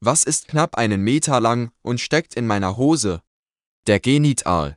Was ist knapp einen Meter lang und steckt in meiner Hose? Der Genital